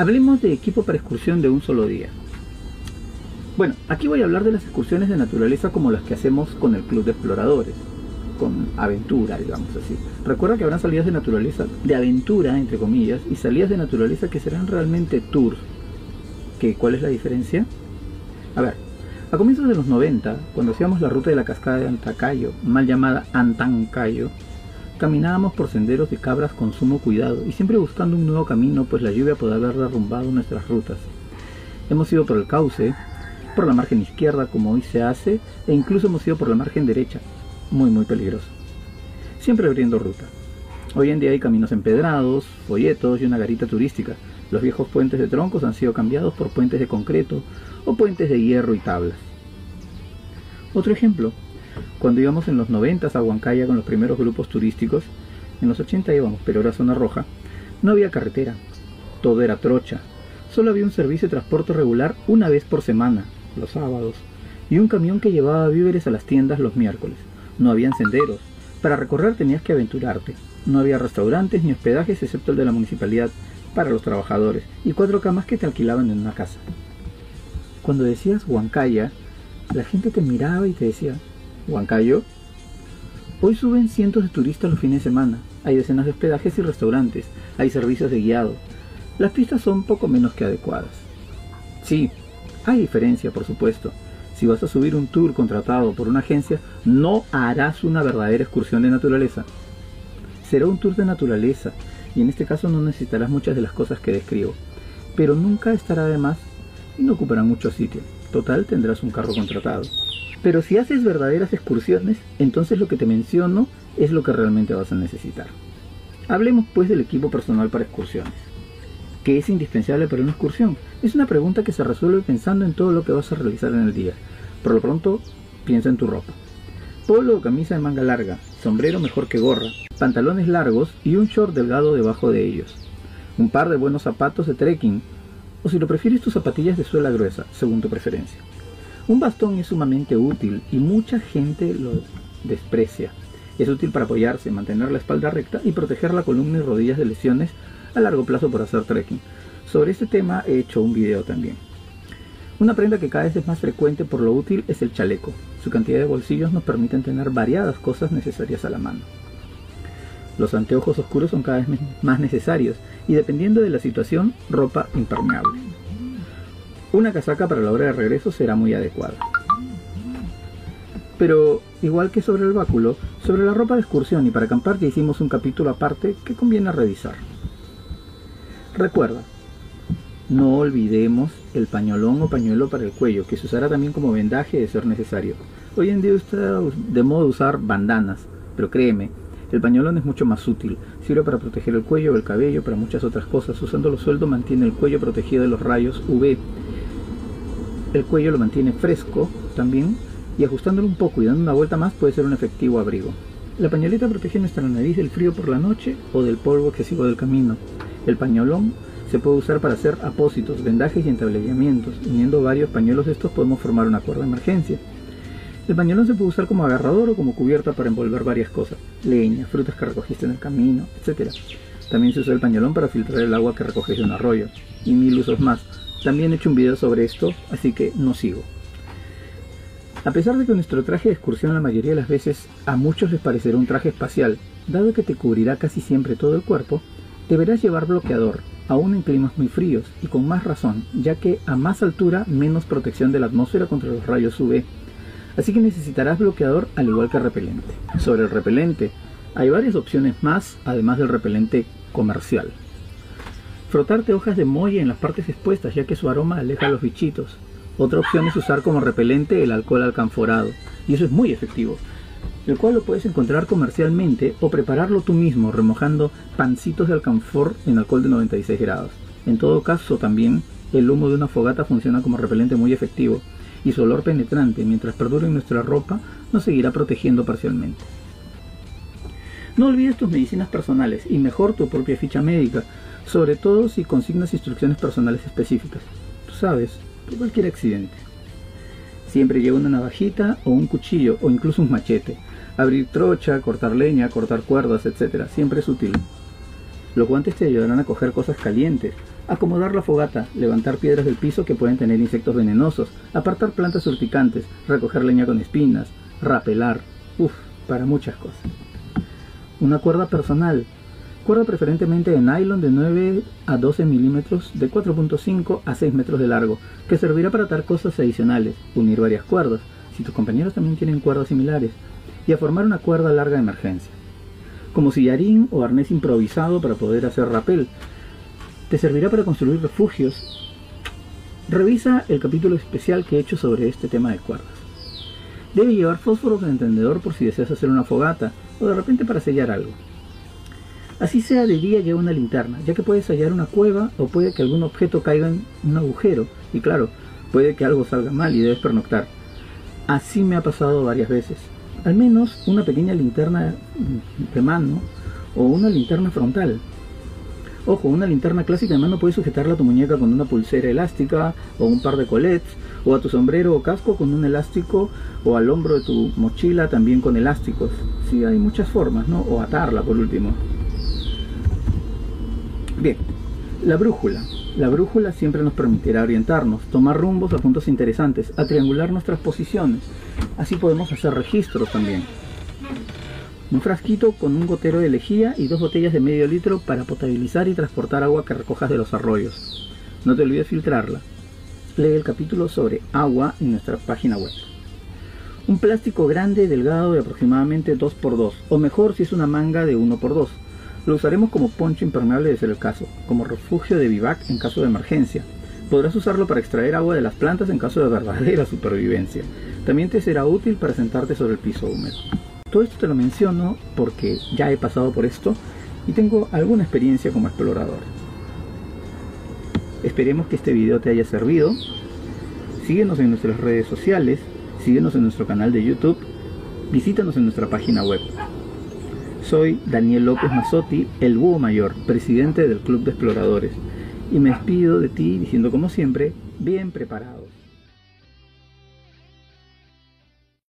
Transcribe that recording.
Hablemos de equipo para excursión de un solo día. Bueno, aquí voy a hablar de las excursiones de naturaleza como las que hacemos con el Club de Exploradores, con aventura, digamos así. Recuerda que habrán salidas de naturaleza, de aventura, entre comillas, y salidas de naturaleza que serán realmente tours. ¿Qué, ¿Cuál es la diferencia? A ver, a comienzos de los 90, cuando hacíamos la ruta de la cascada de Antacayo, mal llamada Antancayo, caminábamos por senderos de cabras con sumo cuidado y siempre buscando un nuevo camino, pues la lluvia puede haber derrumbado nuestras rutas. Hemos ido por el cauce, por la margen izquierda como hoy se hace, e incluso hemos ido por la margen derecha, muy muy peligroso. Siempre abriendo ruta. Hoy en día hay caminos empedrados, folletos y una garita turística. Los viejos puentes de troncos han sido cambiados por puentes de concreto o puentes de hierro y tablas. Otro ejemplo, cuando íbamos en los 90 a Huancaya con los primeros grupos turísticos, en los 80 íbamos, pero era zona roja, no había carretera, todo era trocha, solo había un servicio de transporte regular una vez por semana, los sábados, y un camión que llevaba víveres a las tiendas los miércoles. No habían senderos, para recorrer tenías que aventurarte, no había restaurantes ni hospedajes excepto el de la municipalidad para los trabajadores, y cuatro camas que te alquilaban en una casa. Cuando decías Huancaya, la gente te miraba y te decía, ¿Huancayo? Hoy suben cientos de turistas los fines de semana, hay decenas de hospedajes y restaurantes, hay servicios de guiado. Las pistas son poco menos que adecuadas. Sí, hay diferencia, por supuesto. Si vas a subir un tour contratado por una agencia, no harás una verdadera excursión de naturaleza. Será un tour de naturaleza, y en este caso no necesitarás muchas de las cosas que describo, pero nunca estará de más y no ocupará mucho sitio. Total, tendrás un carro contratado. Pero si haces verdaderas excursiones, entonces lo que te menciono es lo que realmente vas a necesitar. Hablemos pues del equipo personal para excursiones. ¿Qué es indispensable para una excursión? Es una pregunta que se resuelve pensando en todo lo que vas a realizar en el día. Por lo pronto, piensa en tu ropa. Polo o camisa de manga larga, sombrero mejor que gorra, pantalones largos y un short delgado debajo de ellos. Un par de buenos zapatos de trekking, o si lo prefieres tus zapatillas de suela gruesa, según tu preferencia. Un bastón es sumamente útil y mucha gente lo desprecia. Es útil para apoyarse, mantener la espalda recta y proteger la columna y rodillas de lesiones a largo plazo por hacer trekking. Sobre este tema he hecho un video también. Una prenda que cada vez es más frecuente por lo útil es el chaleco. Su cantidad de bolsillos nos permiten tener variadas cosas necesarias a la mano. Los anteojos oscuros son cada vez más necesarios y dependiendo de la situación, ropa impermeable. Una casaca para la hora de regreso será muy adecuada. Pero, igual que sobre el báculo, sobre la ropa de excursión y para acampar hicimos un capítulo aparte que conviene revisar. Recuerda, no olvidemos el pañolón o pañuelo para el cuello, que se usará también como vendaje de ser necesario. Hoy en día está de modo usar bandanas, pero créeme, el pañolón es mucho más útil, sirve para proteger el cuello el cabello, para muchas otras cosas. Usando los sueldos mantiene el cuello protegido de los rayos UV el cuello lo mantiene fresco también y ajustándolo un poco y dando una vuelta más puede ser un efectivo abrigo. La pañoleta protege nuestra nariz del frío por la noche o del polvo excesivo del camino. El pañolón se puede usar para hacer apósitos, vendajes y entablillamientos. Uniendo varios pañuelos de estos podemos formar una cuerda de emergencia. El pañolón se puede usar como agarrador o como cubierta para envolver varias cosas, leña, frutas que recogiste en el camino, etc. También se usa el pañolón para filtrar el agua que recoges de un arroyo, y mil usos más, también he hecho un video sobre esto, así que no sigo. A pesar de que nuestro traje de excursión la mayoría de las veces a muchos les parecerá un traje espacial, dado que te cubrirá casi siempre todo el cuerpo, deberás llevar bloqueador, aún en climas muy fríos, y con más razón, ya que a más altura menos protección de la atmósfera contra los rayos UV. Así que necesitarás bloqueador al igual que repelente. Sobre el repelente, hay varias opciones más, además del repelente comercial. Frotarte hojas de molle en las partes expuestas ya que su aroma aleja a los bichitos. Otra opción es usar como repelente el alcohol alcanforado, y eso es muy efectivo, el cual lo puedes encontrar comercialmente o prepararlo tú mismo remojando pancitos de alcanfor en alcohol de 96 grados. En todo caso también el humo de una fogata funciona como repelente muy efectivo y su olor penetrante mientras perdure en nuestra ropa nos seguirá protegiendo parcialmente. No olvides tus medicinas personales y mejor tu propia ficha médica sobre todo si consignas instrucciones personales específicas. Tú sabes, por cualquier accidente. Siempre lleva una navajita o un cuchillo o incluso un machete. Abrir trocha, cortar leña, cortar cuerdas, etc. Siempre es útil. Los guantes te ayudarán a coger cosas calientes, Acomodar la fogata, levantar piedras del piso que pueden tener insectos venenosos, apartar plantas urticantes, recoger leña con espinas, rapelar, uff, para muchas cosas. Una cuerda personal, cuerda preferentemente de nylon de 9 a 12 milímetros de 4.5 a 6 metros de largo, que servirá para atar cosas adicionales, unir varias cuerdas, si tus compañeros también tienen cuerdas similares, y a formar una cuerda larga de emergencia. Como sillarín o arnés improvisado para poder hacer rapel, te servirá para construir refugios. Revisa el capítulo especial que he hecho sobre este tema de cuerdas. Debe llevar fósforos de encendedor por si deseas hacer una fogata o de repente para sellar algo. Así sea de día lleva una linterna, ya que puedes hallar una cueva o puede que algún objeto caiga en un agujero y claro, puede que algo salga mal y debes pernoctar. Así me ha pasado varias veces. Al menos una pequeña linterna de mano o una linterna frontal. Ojo, una linterna clásica de mano puede sujetarla a tu muñeca con una pulsera elástica o un par de colets, o a tu sombrero o casco con un elástico, o al hombro de tu mochila también con elásticos. Sí, hay muchas formas, ¿no? O atarla por último. Bien, la brújula. La brújula siempre nos permitirá orientarnos, tomar rumbos a puntos interesantes, a triangular nuestras posiciones. Así podemos hacer registros también. Un frasquito con un gotero de lejía y dos botellas de medio litro para potabilizar y transportar agua que recojas de los arroyos. No te olvides filtrarla. Lee el capítulo sobre agua en nuestra página web. Un plástico grande delgado de aproximadamente 2x2, o mejor si es una manga de 1x2 lo usaremos como poncho impermeable de el caso, como refugio de vivac en caso de emergencia. Podrás usarlo para extraer agua de las plantas en caso de verdadera supervivencia. También te será útil para sentarte sobre el piso húmedo. Todo esto te lo menciono porque ya he pasado por esto y tengo alguna experiencia como explorador. Esperemos que este video te haya servido. Síguenos en nuestras redes sociales, síguenos en nuestro canal de YouTube, visítanos en nuestra página web. Soy Daniel López Mazzotti, el búho mayor, presidente del Club de Exploradores, y me despido de ti diciendo como siempre, bien preparados.